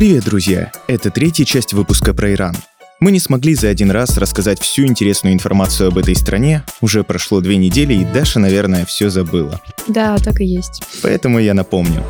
Привет, друзья! Это третья часть выпуска про Иран. Мы не смогли за один раз рассказать всю интересную информацию об этой стране. Уже прошло две недели, и Даша, наверное, все забыла. Да, так и есть. Поэтому я напомню.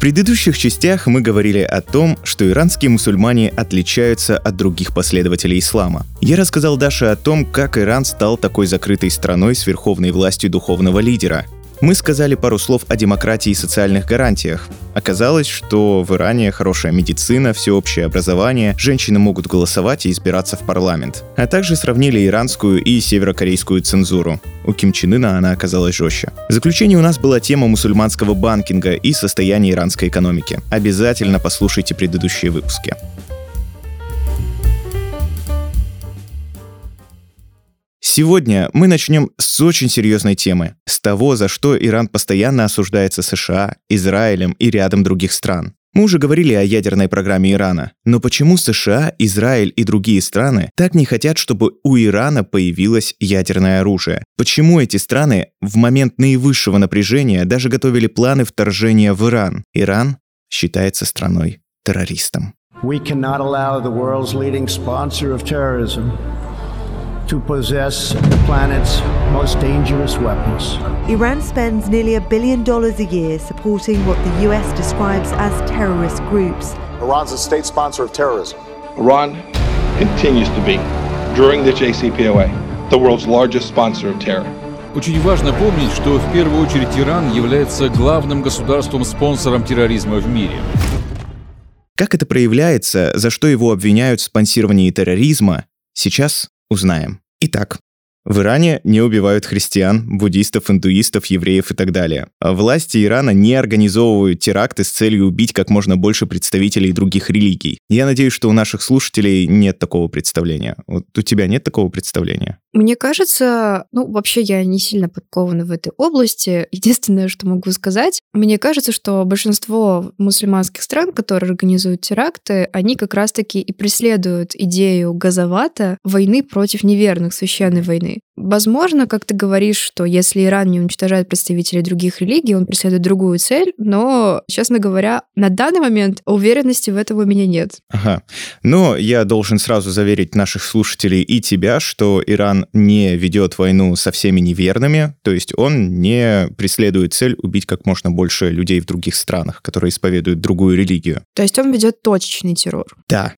Предыдущих частях мы говорили о том, что иранские мусульмане отличаются от других последователей ислама. Я рассказал Даше о том, как Иран стал такой закрытой страной с верховной властью духовного лидера, мы сказали пару слов о демократии и социальных гарантиях. Оказалось, что в Иране хорошая медицина, всеобщее образование, женщины могут голосовать и избираться в парламент. А также сравнили иранскую и северокорейскую цензуру. У Ким Чен Ына она оказалась жестче. В заключение у нас была тема мусульманского банкинга и состояния иранской экономики. Обязательно послушайте предыдущие выпуски. Сегодня мы начнем с очень серьезной темы, с того, за что Иран постоянно осуждается США, Израилем и рядом других стран. Мы уже говорили о ядерной программе Ирана, но почему США, Израиль и другие страны так не хотят, чтобы у Ирана появилось ядерное оружие? Почему эти страны в момент наивысшего напряжения даже готовили планы вторжения в Иран? Иран считается страной террористом. To possess the planet's most dangerous weapons. Iran spends nearly a billion dollars a year supporting what the US describes as terrorist groups. Iran's a state sponsor of terrorism. Iran continues to be, during the JCPOA, the world's largest sponsor of terror. Очень важно помнить, что в первую очередь Иран является главным государством-спонсором терроризма в мире. Как это проявляется, за что его обвиняют в спонсировании терроризма, сейчас узнаем. Итак, в Иране не убивают христиан, буддистов, индуистов, евреев и так далее. А власти Ирана не организовывают теракты с целью убить как можно больше представителей других религий. Я надеюсь, что у наших слушателей нет такого представления. Вот у тебя нет такого представления? Мне кажется, ну, вообще я не сильно подкована в этой области. Единственное, что могу сказать, мне кажется, что большинство мусульманских стран, которые организуют теракты, они как раз-таки и преследуют идею газовата войны против неверных, священной войны. Возможно, как ты говоришь, что если Иран не уничтожает представителей других религий, он преследует другую цель, но, честно говоря, на данный момент уверенности в этом у меня нет. Ага. Но я должен сразу заверить наших слушателей и тебя, что Иран не ведет войну со всеми неверными, то есть он не преследует цель убить как можно больше людей в других странах, которые исповедуют другую религию. То есть он ведет точечный террор. Да,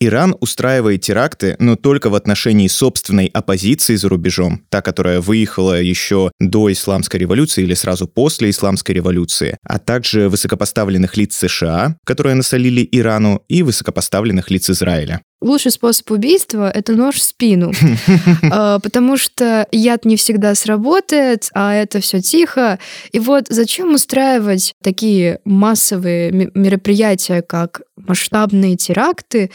Иран устраивает теракты, но только в отношении собственной оппозиции за рубежом, та, которая выехала еще до исламской революции или сразу после исламской революции, а также высокопоставленных лиц США, которые насолили Ирану, и высокопоставленных лиц Израиля. Лучший способ убийства — это нож в спину, а, потому что яд не всегда сработает, а это все тихо. И вот зачем устраивать такие массовые мероприятия, как масштабные теракты,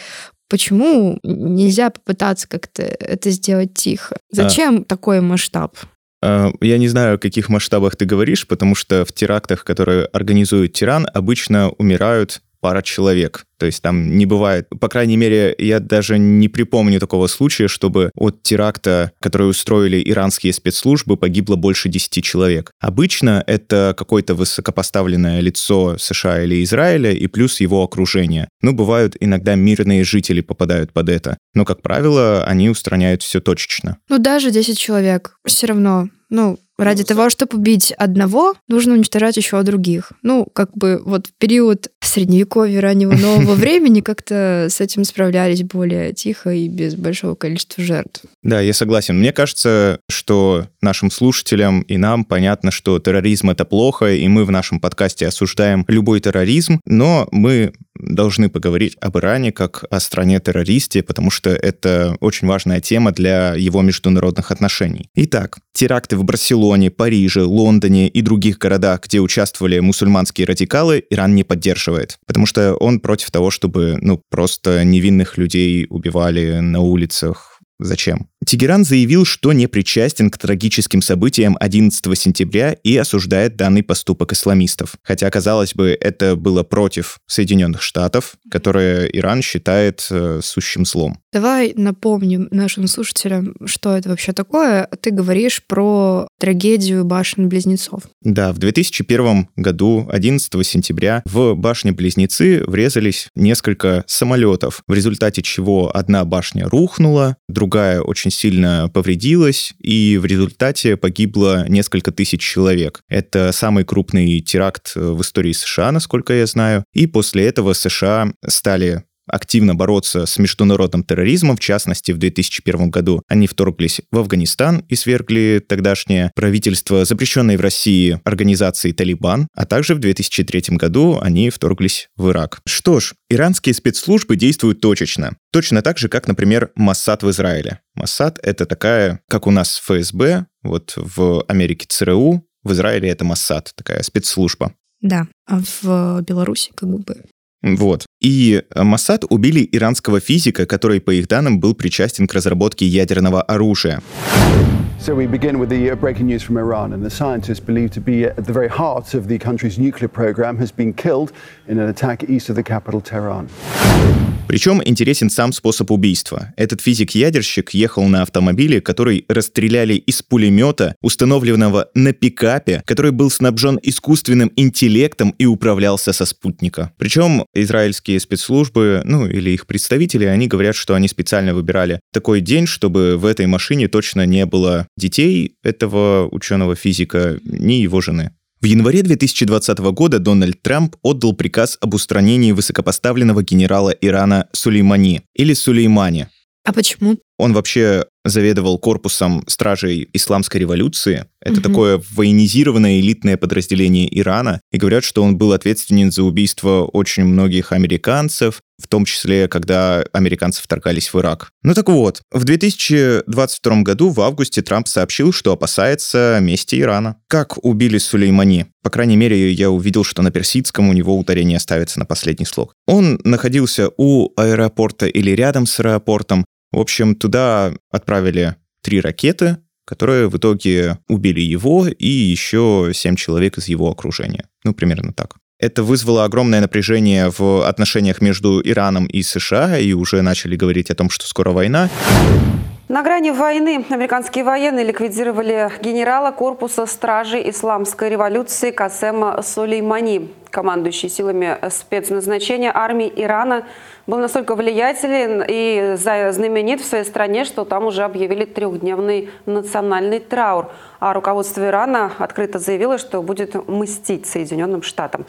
Почему нельзя попытаться как-то это сделать тихо? Зачем а, такой масштаб? А, я не знаю, о каких масштабах ты говоришь, потому что в терактах, которые организует тиран, обычно умирают пара человек. То есть там не бывает, по крайней мере, я даже не припомню такого случая, чтобы от теракта, который устроили иранские спецслужбы, погибло больше 10 человек. Обычно это какое-то высокопоставленное лицо США или Израиля и плюс его окружение. Ну, бывают иногда мирные жители попадают под это. Но, как правило, они устраняют все точечно. Ну, даже 10 человек все равно ну, ради того, чтобы убить одного, нужно уничтожать еще других. Ну, как бы вот в период средневековья, раннего нового времени как-то с этим справлялись более тихо и без большого количества жертв. Да, я согласен. Мне кажется, что нашим слушателям и нам понятно, что терроризм — это плохо, и мы в нашем подкасте осуждаем любой терроризм, но мы должны поговорить об Иране как о стране-террористе, потому что это очень важная тема для его международных отношений. Итак, теракты в Барселоне, Париже, Лондоне и других городах, где участвовали мусульманские радикалы, Иран не поддерживает, потому что он против того, чтобы, ну, просто невинных людей убивали на улицах Зачем? Тегеран заявил, что не причастен к трагическим событиям 11 сентября и осуждает данный поступок исламистов. Хотя, казалось бы, это было против Соединенных Штатов, которые Иран считает э, сущим злом. Давай напомним нашим слушателям, что это вообще такое. Ты говоришь про трагедию башен-близнецов. Да, в 2001 году, 11 сентября, в башни-близнецы врезались несколько самолетов, в результате чего одна башня рухнула, другая очень сильно повредилась, и в результате погибло несколько тысяч человек. Это самый крупный теракт в истории США, насколько я знаю. И после этого США стали активно бороться с международным терроризмом. В частности, в 2001 году они вторглись в Афганистан и свергли тогдашнее правительство запрещенной в России организации «Талибан», а также в 2003 году они вторглись в Ирак. Что ж, иранские спецслужбы действуют точечно. Точно так же, как, например, Моссад в Израиле. Моссад — это такая, как у нас ФСБ, вот в Америке ЦРУ, в Израиле это Моссад, такая спецслужба. Да, а в Беларуси как бы вот. И Моссад убили иранского физика, который, по их данным, был причастен к разработке ядерного оружия. So we begin with the breaking news from Iran, and the scientist believed to be at the very heart of the country's nuclear program has been killed in an attack east of the capital, Tehran. Причем интересен сам способ убийства. Этот физик-ядерщик ехал на автомобиле, который расстреляли из пулемета, установленного на пикапе, который был снабжен искусственным интеллектом и управлялся со спутника. Причем израильские спецслужбы, ну или их представители, они говорят, что они специально выбирали такой день, чтобы в этой машине точно не было детей этого ученого физика, ни его жены. В январе 2020 года Дональд Трамп отдал приказ об устранении высокопоставленного генерала Ирана Сулеймани или Сулеймани. А почему? Он вообще заведовал корпусом стражей исламской революции. Это угу. такое военизированное элитное подразделение Ирана. И говорят, что он был ответственен за убийство очень многих американцев, в том числе, когда американцы вторгались в Ирак. Ну так вот, в 2022 году в августе Трамп сообщил, что опасается мести Ирана. Как убили Сулеймани? По крайней мере, я увидел, что на персидском у него ударение ставится на последний слог. Он находился у аэропорта или рядом с аэропортом, в общем, туда отправили три ракеты, которые в итоге убили его и еще семь человек из его окружения. Ну, примерно так. Это вызвало огромное напряжение в отношениях между Ираном и США, и уже начали говорить о том, что скоро война. На грани войны американские военные ликвидировали генерала корпуса стражей исламской революции Касема Сулеймани. Командующий силами спецназначения армии Ирана был настолько влиятелен и знаменит в своей стране, что там уже объявили трехдневный национальный траур. А руководство Ирана открыто заявило, что будет мстить Соединенным Штатам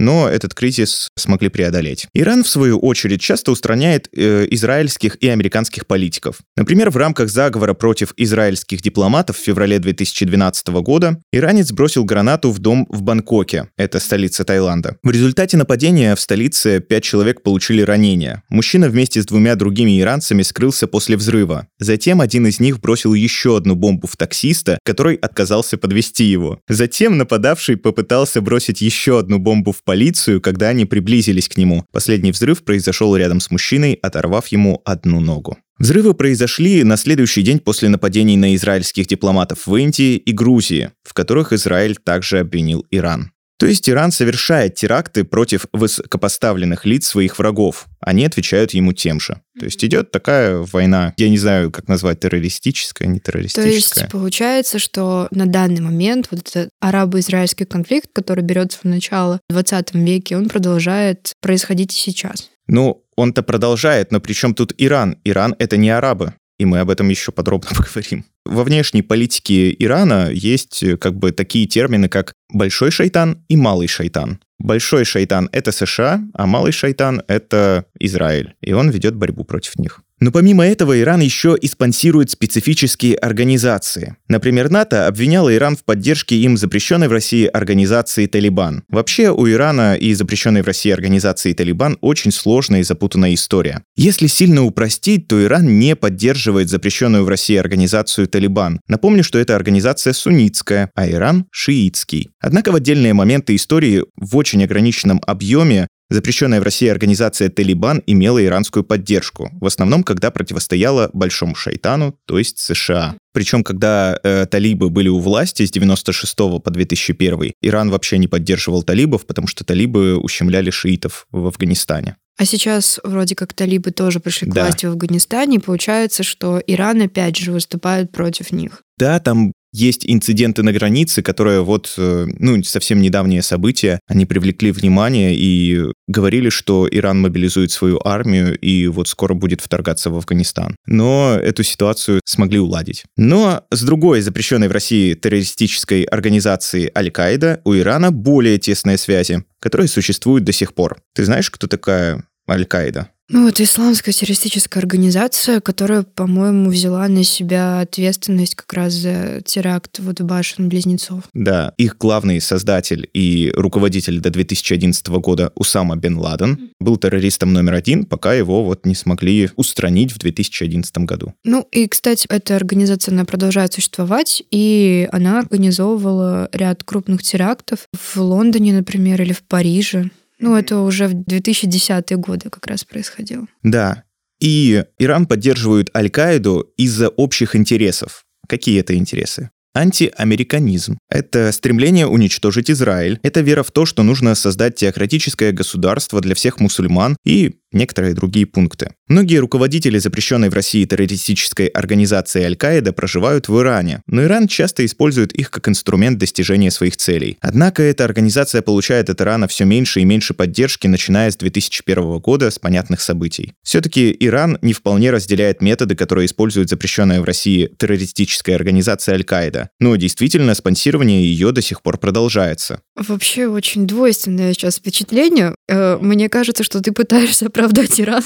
но этот кризис смогли преодолеть. Иран, в свою очередь, часто устраняет э, израильских и американских политиков. Например, в рамках заговора против израильских дипломатов в феврале 2012 года иранец бросил гранату в дом в Бангкоке, это столица Таиланда. В результате нападения в столице пять человек получили ранения. Мужчина вместе с двумя другими иранцами скрылся после взрыва. Затем один из них бросил еще одну бомбу в таксиста, который отказался подвести его. Затем нападавший попытался бросить еще одну бомбу в полицию, когда они приблизились к нему. Последний взрыв произошел рядом с мужчиной, оторвав ему одну ногу. Взрывы произошли на следующий день после нападений на израильских дипломатов в Индии и Грузии, в которых Израиль также обвинил Иран. То есть Иран совершает теракты против высокопоставленных лиц своих врагов. Они отвечают ему тем же. То есть идет такая война, я не знаю, как назвать, террористическая, не террористическая. То есть получается, что на данный момент вот этот арабо-израильский конфликт, который берется в начало в 20 веке, он продолжает происходить и сейчас. Ну, он-то продолжает, но при чем тут Иран? Иран — это не арабы и мы об этом еще подробно поговорим. Во внешней политике Ирана есть э, как бы такие термины, как большой шайтан и малый шайтан. Большой шайтан — это США, а малый шайтан — это Израиль, и он ведет борьбу против них. Но помимо этого Иран еще и спонсирует специфические организации. Например, НАТО обвиняло Иран в поддержке им запрещенной в России организации «Талибан». Вообще, у Ирана и запрещенной в России организации «Талибан» очень сложная и запутанная история. Если сильно упростить, то Иран не поддерживает запрещенную в России организацию «Талибан». Напомню, что эта организация суннитская, а Иран — шиитский. Однако в отдельные моменты истории в очень ограниченном объеме Запрещенная в России организация «Талибан» имела иранскую поддержку, в основном, когда противостояла большому шайтану, то есть США. Причем, когда э, талибы были у власти с 96 по 2001, Иран вообще не поддерживал талибов, потому что талибы ущемляли шиитов в Афганистане. А сейчас вроде как талибы тоже пришли к Да. власти в Афганистане, и получается, что Иран опять же выступает против них. Да, там есть инциденты на границе, которые вот, э, ну, совсем недавние события, они привлекли внимание и говорили, что Иран мобилизует свою армию и вот скоро будет вторгаться в Афганистан. Но эту ситуацию смогли уладить. Но с другой запрещенной в России террористической организации Аль-Каида у Ирана более тесные связи, которые существуют до сих пор. Ты знаешь, кто такая Аль-Каида? Ну, это исламская террористическая организация, которая, по-моему, взяла на себя ответственность как раз за теракт вот в башен-близнецов. Да, их главный создатель и руководитель до 2011 года Усама бен Ладен был террористом номер один, пока его вот не смогли устранить в 2011 году. Ну, и, кстати, эта организация, она продолжает существовать, и она организовывала ряд крупных терактов в Лондоне, например, или в Париже. Ну, это уже в 2010-е годы как раз происходило. Да, и Иран поддерживает Аль-Каиду из-за общих интересов. Какие это интересы? Антиамериканизм – это стремление уничтожить Израиль. Это вера в то, что нужно создать теократическое государство для всех мусульман и некоторые другие пункты. Многие руководители запрещенной в России террористической организации Аль-Каида проживают в Иране, но Иран часто использует их как инструмент достижения своих целей. Однако эта организация получает от Ирана все меньше и меньше поддержки, начиная с 2001 года с понятных событий. Все-таки Иран не вполне разделяет методы, которые использует запрещенная в России террористическая организация Аль-Каида, но действительно спонсирование ее до сих пор продолжается. Вообще очень двойственное сейчас впечатление. Э, Мне кажется, что ты пытаешься оправдать Иран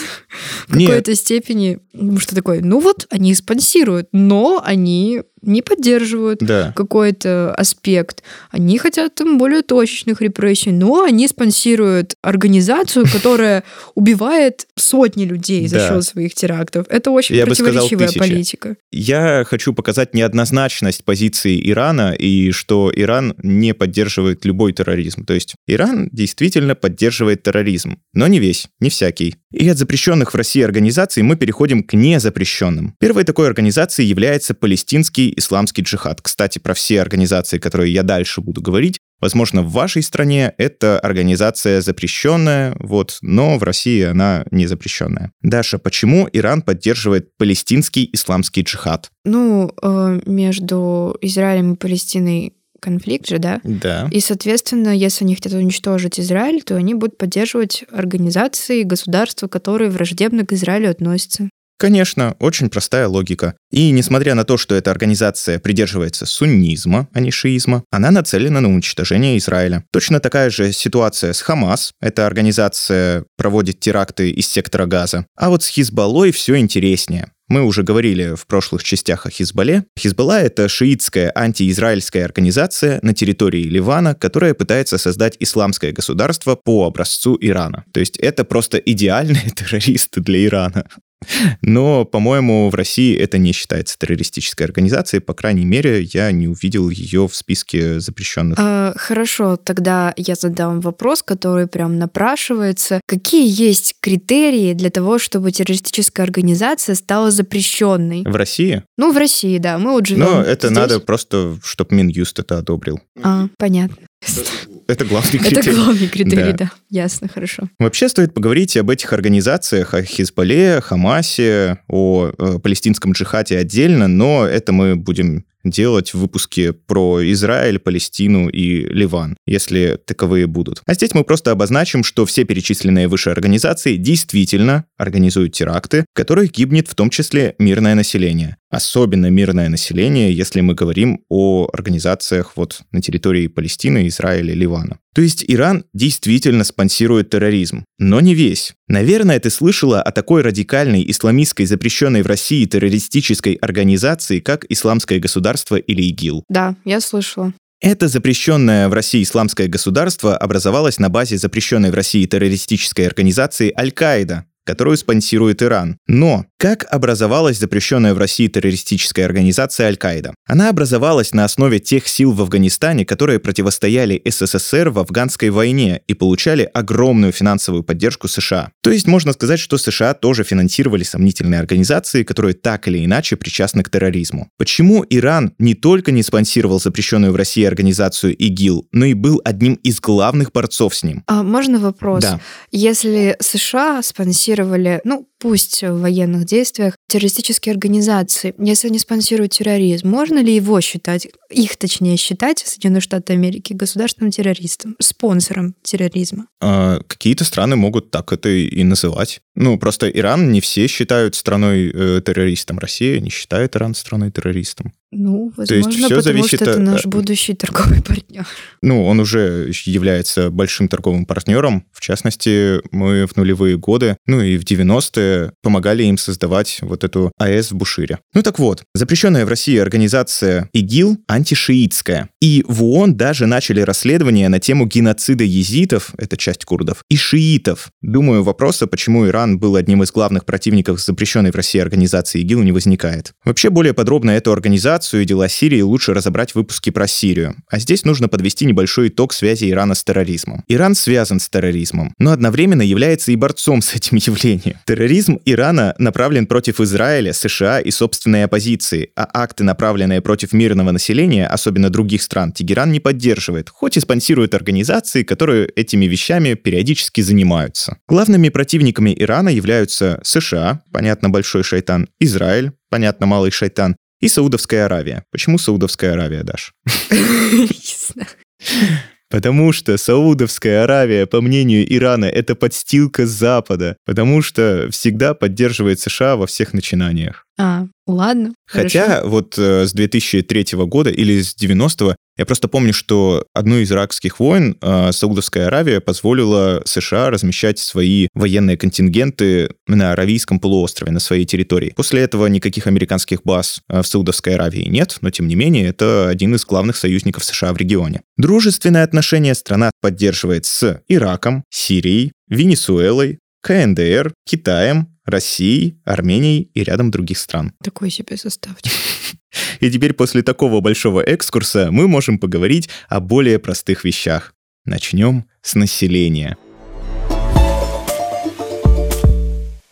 в какой-то степени. Ну, что такое? Ну вот, они спонсируют, но они не поддерживают Да. какой-то аспект. Они хотят там более точечных репрессий, но они спонсируют организацию, которая убивает сотни людей за счет своих терактов. Это очень Я бы сказал, противоречивая политика. Я хочу показать неоднозначность позиции Ирана и что Иран не поддерживает любой терроризм. То есть Иран действительно поддерживает терроризм, но не весь, не всякий. И от запрещенных в России организаций мы переходим к незапрещенным. Первой такой организацией является Палестинский исламский джихад. Кстати, про все организации, которые я дальше буду говорить, Возможно, в вашей стране эта организация запрещенная, вот, но в России она не запрещенная. Даша, почему Иран поддерживает палестинский исламский джихад? Ну, э, между Израилем и Палестиной конфликт же, да? Да. И, соответственно, если они хотят уничтожить Израиль, то они будут поддерживать организации, государства, которые враждебно к Израилю относятся. Конечно, очень простая логика. И несмотря на то, что эта организация придерживается суннизма, а не шиизма, она нацелена на уничтожение Израиля. Точно такая же ситуация с Хамас. Эта организация проводит теракты из сектора Газа. А вот с Хизбаллой все интереснее. Мы уже говорили в прошлых частях о Хизбалле. Хизбалла — это шиитская антиизраильская организация на территории Ливана, которая пытается создать исламское государство по образцу Ирана. То есть это просто идеальные террористы для Ирана. Но, по-моему, в России это не считается террористической организацией. По крайней мере, я не увидел ее в списке запрещенных. А, хорошо, тогда я задам вопрос, который прям напрашивается. Какие есть критерии для того, чтобы террористическая организация стала запрещенной? В России? Ну, в России, да. Мы вот живем. Но это здесь. надо просто, чтобы Минюст это одобрил. А, понятно. Это главный Это критерий. главный критерий, Да. да. Ясно, хорошо. Вообще стоит поговорить об этих организациях, о Хизбалле, Хамасе, о э, палестинском джихаде отдельно, но это мы будем делать в выпуске про Израиль, Палестину и Ливан, если таковые будут. А здесь мы просто обозначим, что все перечисленные выше организации действительно организуют теракты, в которых гибнет в том числе мирное население. Особенно мирное население, если мы говорим о организациях вот на территории Палестины, Израиля, Ливана. То есть Иран действительно спонсирует терроризм, но не весь. Наверное, ты слышала о такой радикальной исламистской запрещенной в России террористической организации, как Исламское государство или ИГИЛ. Да, я слышала. Это запрещенное в России исламское государство образовалось на базе запрещенной в России террористической организации Аль-Каида. Которую спонсирует Иран. Но как образовалась запрещенная в России террористическая организация Аль-Каида? Она образовалась на основе тех сил в Афганистане, которые противостояли СССР в афганской войне и получали огромную финансовую поддержку США. То есть можно сказать, что США тоже финансировали сомнительные организации, которые так или иначе причастны к терроризму. Почему Иран не только не спонсировал запрещенную в России организацию ИГИЛ, но и был одним из главных борцов с ним? А можно вопрос? Да. Если США спонсировали, ну, пусть в военных действиях, террористические организации, если они спонсируют терроризм, можно ли его считать, их точнее считать, Соединенные Штаты Америки, государственным террористом, спонсором терроризма? А, какие-то страны могут так это и называть. Ну, просто Иран не все считают страной э, террористом. Россия не считает Иран страной террористом. Ну, возможно, То есть всё потому зависит что это наш будущий торговый партнер. Ну, он уже является большим торговым партнером. В частности, мы в нулевые годы, ну и в 90-е помогали им создавать вот эту АЭС в Бушире. Ну так вот, запрещенная в России организация ИГИЛ антишиитская. И в ООН даже начали расследование на тему геноцида езитов, это часть курдов, и шиитов. Думаю, вопроса, почему Иран был одним из главных противников запрещенной в России организации ИГИЛ, не возникает. Вообще, более подробно эту организацию и дела Сирии лучше разобрать в выпуске про Сирию. А здесь нужно подвести небольшой итог связи Ирана с терроризмом. Иран связан с терроризмом, но одновременно является и борцом с этим явлением. Терроризм Ирана направлен против Израиля, США и собственной оппозиции, а акты, направленные против мирного населения, особенно других стран, Тегеран не поддерживает, хоть и спонсирует организации, которые этими вещами периодически занимаются. Главными противниками Ирана являются США, понятно, большой шайтан, Израиль, понятно, малый шайтан, и Саудовская Аравия. Почему Саудовская Аравия, Даш? Не знаю. Потому что Саудовская Аравия, по мнению Ирана, это подстилка Запада, потому что всегда поддерживает США во всех начинаниях. А, ладно. Хотя хорошо. вот э, с 2003 года или с 90-го я просто помню, что одну из иракских войн э, Саудовская Аравия позволила США размещать свои военные контингенты на Аравийском полуострове, на своей территории. После этого никаких американских баз э, в Саудовской Аравии нет, но тем не менее это один из главных союзников США в регионе. Дружественные отношения страна поддерживает с Ираком, Сирией, Венесуэлой, КНДР, Китаем, Россией, Арменией и рядом других стран. Такой себе составчик. И теперь после такого большого экскурса мы можем поговорить о более простых вещах. Начнем с населения.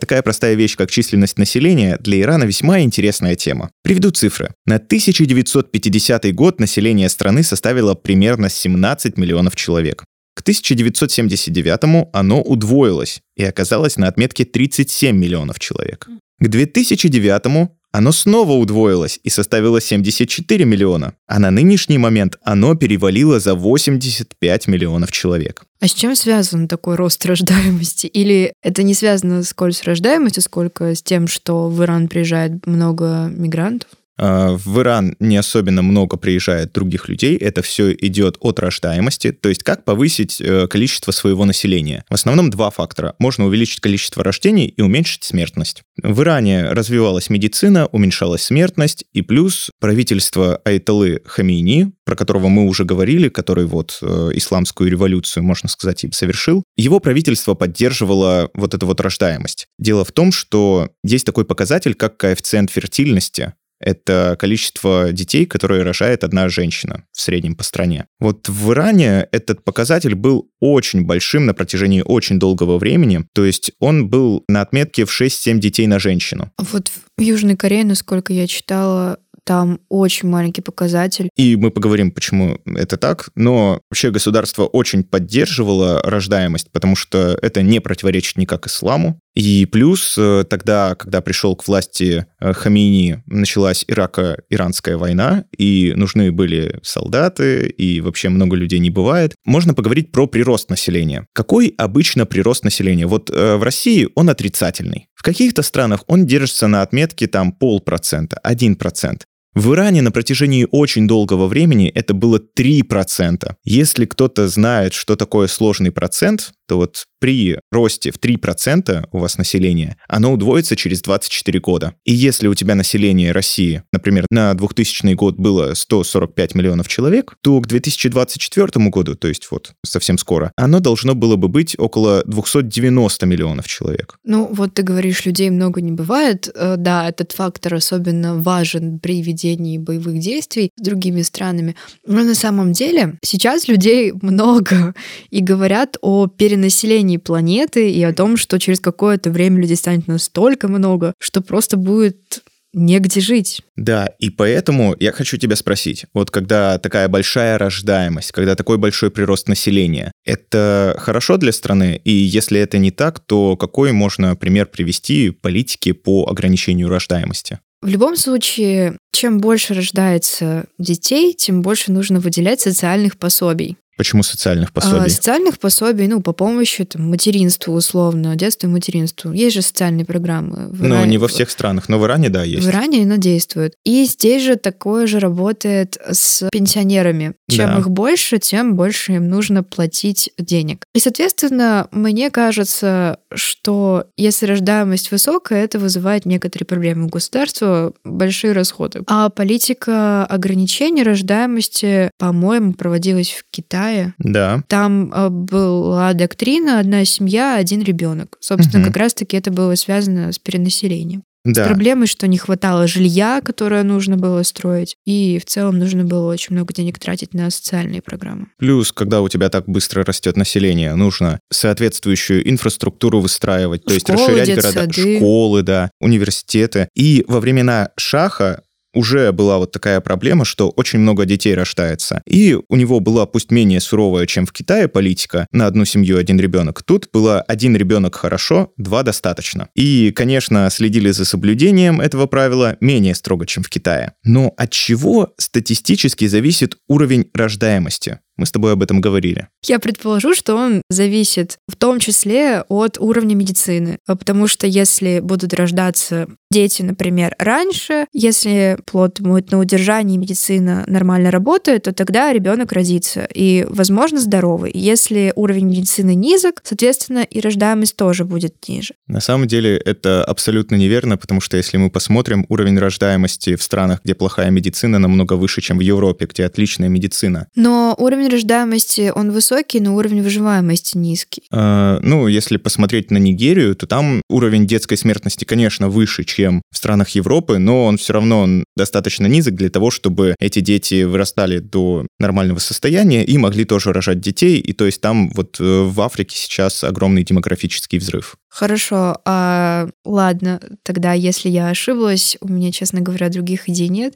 Такая простая вещь, как численность населения, для Ирана весьма интересная тема. Приведу цифры. На 1950 год население страны составило примерно 17 миллионов человек. К 1979 оно удвоилось и оказалось на отметке 37 миллионов человек. К 2009 оно снова удвоилось и составило 74 миллиона, а на нынешний момент оно перевалило за 85 миллионов человек. А с чем связан такой рост рождаемости? Или это не связано сколько с рождаемостью, сколько с тем, что в Иран приезжает много мигрантов? А, В Иран не особенно много приезжает других людей, это все идет от рождаемости, то есть как повысить э, количество своего населения. В основном два фактора. Можно увеличить количество рождений и уменьшить смертность. В Иране развивалась медицина, уменьшалась смертность, и плюс правительство Айталы Хамини, про которого мы уже говорили, который вот э, исламскую революцию, можно сказать, и совершил, его правительство поддерживало вот эту вот рождаемость. Дело в том, что есть такой показатель, как коэффициент фертильности, это количество детей, которые рожает одна женщина в среднем по стране. Вот в Иране этот показатель был очень большим на протяжении очень долгого времени, то есть он был на отметке в 6-7 детей на женщину. А Вот в Южной Корее, насколько я читала, там очень маленький показатель. И мы поговорим, почему это так, но вообще государство очень поддерживало рождаемость, потому что это не противоречит никак исламу. И плюс э, тогда, когда пришел к власти э, Хамини, началась Ирако-Иранская война, и нужны были солдаты, и вообще много людей не бывает. Можно поговорить про прирост населения. Какой обычно прирост населения? Вот э, в России он отрицательный. В каких-то странах он держится на отметке там полпроцента, один процент. В Иране на протяжении очень долгого времени это было 3%. Если кто-то знает, что такое сложный процент, то вот при росте в 3% у вас населения, оно удвоится через 24 года. И если у тебя население России, например, на 2000 год было 145 миллионов человек, то к 2024 году, то есть вот совсем скоро, оно должно было бы быть около 290 миллионов человек. Ну, вот ты говоришь, людей много не бывает. Э, да, этот фактор особенно важен при ведении боевых действий с другими странами. Но на самом деле сейчас людей много и говорят о перенаселении планеты и о том, что через какое-то время людей станет настолько много, что просто будет негде жить. Да, и поэтому я хочу тебя спросить, вот когда такая большая рождаемость, когда такой большой прирост населения, это хорошо для страны? И если это не так, то какой можно пример привести политики по ограничению рождаемости? В любом случае, чем больше рождается детей, тем больше нужно выделять социальных пособий. Почему социальных а, пособий? А, социальных пособий, ну, по помощи там, материнству, условно, детству и материнству. Есть же социальные программы. В ну, Иране, не во всех странах, но в Иране, да, есть. В Иране она действует. И здесь же такое же работает с пенсионерами. Чем да. их больше, тем больше им нужно платить денег. И, соответственно, мне кажется, что если рождаемость высокая, это вызывает некоторые проблемы у государства, большие расходы. А политика ограничения рождаемости, по-моему, проводилась в Китае Китае. Да. Там э, была доктрина «одна семья, один ребенок». Собственно, угу. как раз-таки это было связано с перенаселением. Да. С проблемой, что не хватало жилья, которое нужно было строить, и в целом нужно было очень много денег тратить на социальные программы. Плюс, когда у тебя так быстро растет население, нужно соответствующую инфраструктуру выстраивать, то есть расширять города, сады. школы, да, университеты. И во времена Шаха уже была вот такая проблема, что очень много детей рождается. И у него была, пусть менее суровая, чем в Китае, политика на одну семью один ребенок. Тут было один ребенок хорошо, два достаточно. И, конечно, следили за соблюдением этого правила менее строго, чем в Китае. Но от чего статистически зависит уровень рождаемости? Мы с тобой об этом говорили. Я предположу, что он зависит в том числе от уровня медицины, потому что если будут рождаться дети, например, раньше, если плод будет на удержании, медицина нормально работает, то тогда ребенок родится и, возможно, здоровый. Если уровень медицины низок, соответственно, и рождаемость тоже будет ниже. На самом деле это абсолютно неверно, потому что если мы посмотрим, уровень рождаемости в странах, где плохая медицина, намного выше, чем в Европе, где отличная медицина. Но уровень рождаемости, он высокий, но уровень выживаемости низкий. А, ну, если посмотреть на Нигерию, то там уровень детской смертности, конечно, выше, чем в странах Европы, но он все равно он достаточно низок для того, чтобы эти дети вырастали до нормального состояния и могли тоже рожать детей. И то есть там вот э, в Африке сейчас огромный демографический взрыв. Хорошо, а, ладно, тогда если я ошиблась, у меня, честно говоря, других идей нет,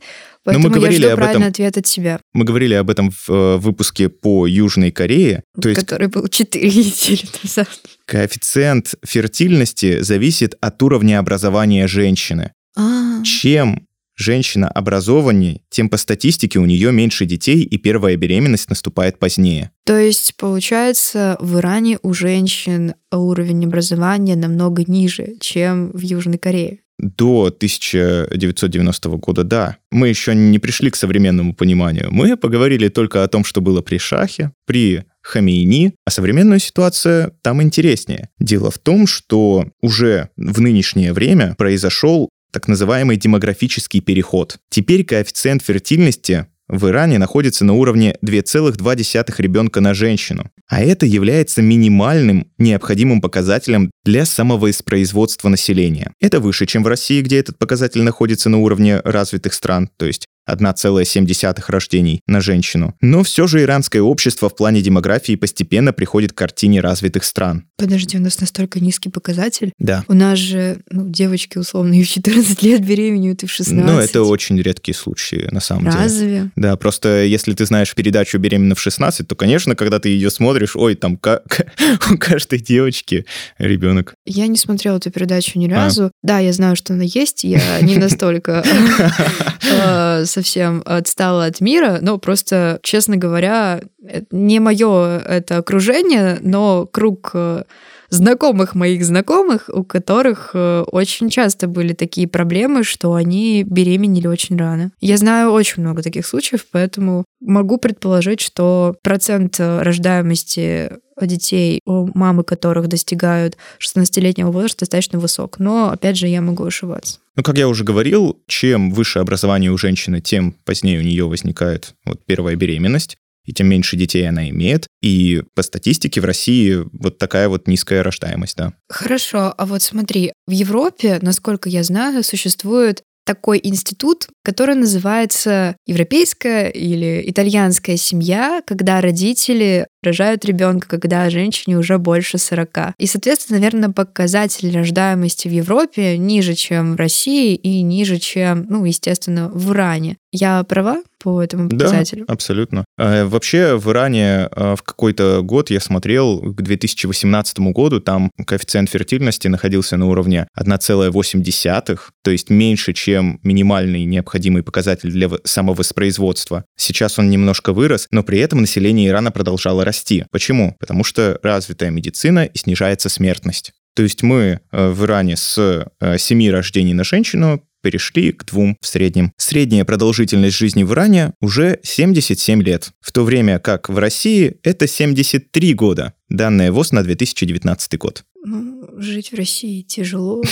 поэтому Но мы говорили я жду об этом, ответ от себя. Мы говорили об этом в э, выпуске по Южной Корее. То есть, который был 4 недели назад. Коэффициент фертильности зависит от уровня образования женщины. А-а-а. Чем женщина образованнее, тем по статистике у нее меньше детей, и первая беременность наступает позднее. То есть, получается, в Иране у женщин уровень образования намного ниже, чем в Южной Корее. До 1990 года, да. Мы еще не пришли к современному пониманию. Мы поговорили только о том, что было при Шахе, при Хамейни, а современная ситуация там интереснее. Дело в том, что уже в нынешнее время произошел так называемый демографический переход. Теперь коэффициент фертильности в Иране находится на уровне 2,2 ребенка на женщину. А это является минимальным необходимым показателем для самовоспроизводства населения. Это выше, чем в России, где этот показатель находится на уровне развитых стран, то есть 1,7 рождений на женщину. Но все же иранское общество в плане демографии постепенно приходит к картине развитых стран. Подожди, у нас настолько низкий показатель? Да. У нас же ну, девочки условно и в 14 лет беременеют, и в 16. Ну, это очень редкие случаи, на самом Разве? деле. Разве? Да, просто если ты знаешь передачу «Беременна в 16», то, конечно, когда ты ее смотришь, ой, там у каждой девочки ребенок. Я не смотрела эту передачу ни а. разу. А. Да, я знаю, что она есть, я не настолько э, совсем отстала от мира, но просто, честно говоря, не мое это окружение, но круг э, знакомых моих знакомых, у которых э, очень часто были такие проблемы, что они беременели очень рано. Я знаю очень много таких случаев, поэтому могу предположить, что процент э, рождаемости детей, у мамы которых достигают 16-летнего возраста, достаточно высок. Но, опять же, я могу ошибаться. Ну, как я уже говорил, чем выше образование у женщины, тем позднее у нее возникает вот первая беременность и тем меньше детей она имеет. И по статистике в России вот такая вот низкая рождаемость, да. Хорошо, а вот смотри, в Европе, насколько я знаю, существует такой институт, который называется европейская или итальянская семья, когда родители рожают ребенка, когда женщине уже больше 40. И, соответственно, наверное, показатель рождаемости в Европе ниже, чем в России и ниже, чем, ну, естественно, в Иране. Я права по этому показателю? Да, абсолютно. А, вообще в Иране а, в какой-то год я смотрел, к 2018 году, там коэффициент фертильности находился на уровне 1,8, то есть меньше, чем минимальный необходимый показатель для самовоспроизводства. Сейчас он немножко вырос, но при этом население Ирана продолжало расти. Почему? Потому что развитая медицина и снижается смертность. То есть мы э, в Иране с 7 э, рождений на женщину перешли к двум в среднем. Средняя продолжительность жизни в Иране уже 77 лет, в то время как в России это 73 года. Данные ВОЗ на 2019 год. Ну, жить в России тяжело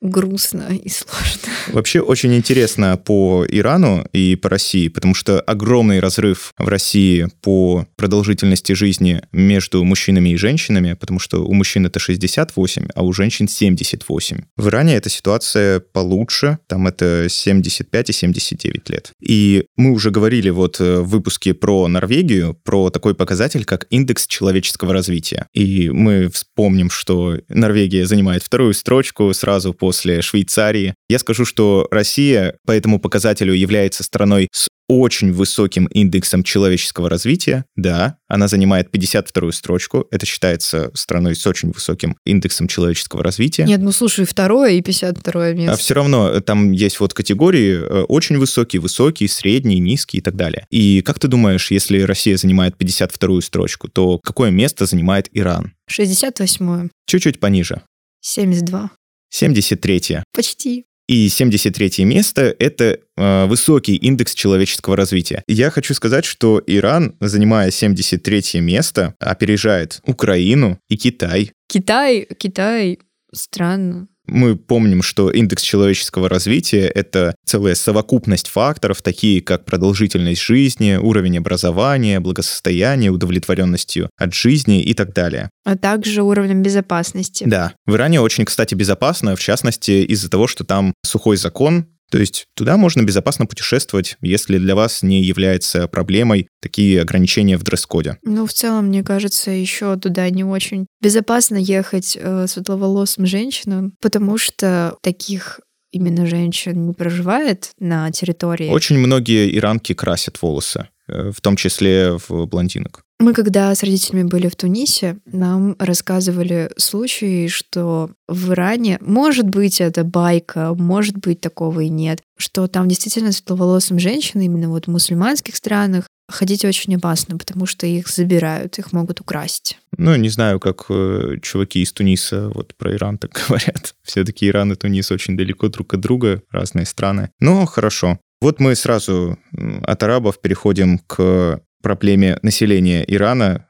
грустно и сложно. Вообще очень интересно по Ирану и по России, потому что огромный разрыв в России по продолжительности жизни между мужчинами и женщинами, потому что у мужчин это 68, а у женщин 78. В Иране эта ситуация получше, там это 75 и 79 лет. И мы уже говорили вот в выпуске про Норвегию, про такой показатель, как индекс человеческого развития. И мы вспомним, что Норвегия занимает вторую строчку сразу по после Швейцарии. Я скажу, что Россия по этому показателю является страной с очень высоким индексом человеческого развития. Да, она занимает 52-ю строчку. Это считается страной с очень высоким индексом человеческого развития. Нет, ну слушай, второе и 52 место. А все равно э, там есть вот категории э, очень высокие, высокие, средние, низкие и так далее. И как ты думаешь, если Россия занимает 52-ю строчку, то какое место занимает Иран? 68-е. Чуть-чуть пониже. 72. 73. Почти. И 73 место — это э, высокий индекс человеческого развития. Я хочу сказать, что Иран, занимая 73 место, опережает Украину и Китай. Китай, Китай, странно. Мы помним, что индекс человеческого развития — это целая совокупность факторов, такие как продолжительность жизни, уровень образования, благосостояние, удовлетворенностью от жизни и так далее. А также уровнем безопасности. Да. В Иране очень, кстати, безопасно, в частности, из-за того, что там сухой закон, то есть туда можно безопасно путешествовать, если для вас не является проблемой такие ограничения в дресс-коде. Ну, в целом, мне кажется, еще туда не очень безопасно ехать э, светловолосым женщинам, потому что таких именно женщин не проживает на территории. Очень многие иранки красят волосы, э, в том числе в блондинок. Мы когда с родителями были в Тунисе, нам рассказывали случаи, что в Иране, может быть, это байка, может быть, такого и нет, что там действительно светловолосым женщинам, именно вот в мусульманских странах, ходить очень опасно, потому что их забирают, их могут украсть. Ну, не знаю, как э, чуваки из Туниса вот про Иран так говорят. Все-таки Иран и Тунис очень далеко друг от друга, разные страны. Но хорошо. Вот мы сразу от арабов переходим к проблеме населения Ирана.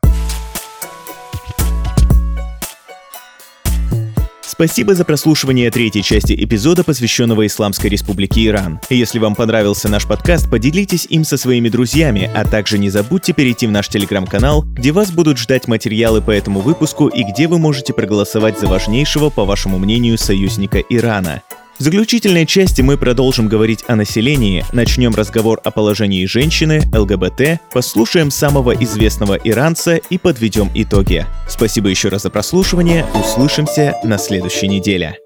Спасибо за прослушивание третьей части эпизода, посвященного Исламской Республике Иран. Если вам понравился наш подкаст, поделитесь им со своими друзьями, а также не забудьте перейти в наш телеграм-канал, где вас будут ждать материалы по этому выпуску и где вы можете проголосовать за важнейшего, по вашему мнению, союзника Ирана. В заключительной части мы продолжим говорить о населении, начнем разговор о положении женщины, ЛГБТ, послушаем самого известного иранца и подведем итоги. Спасибо еще раз за прослушивание, услышимся на следующей неделе.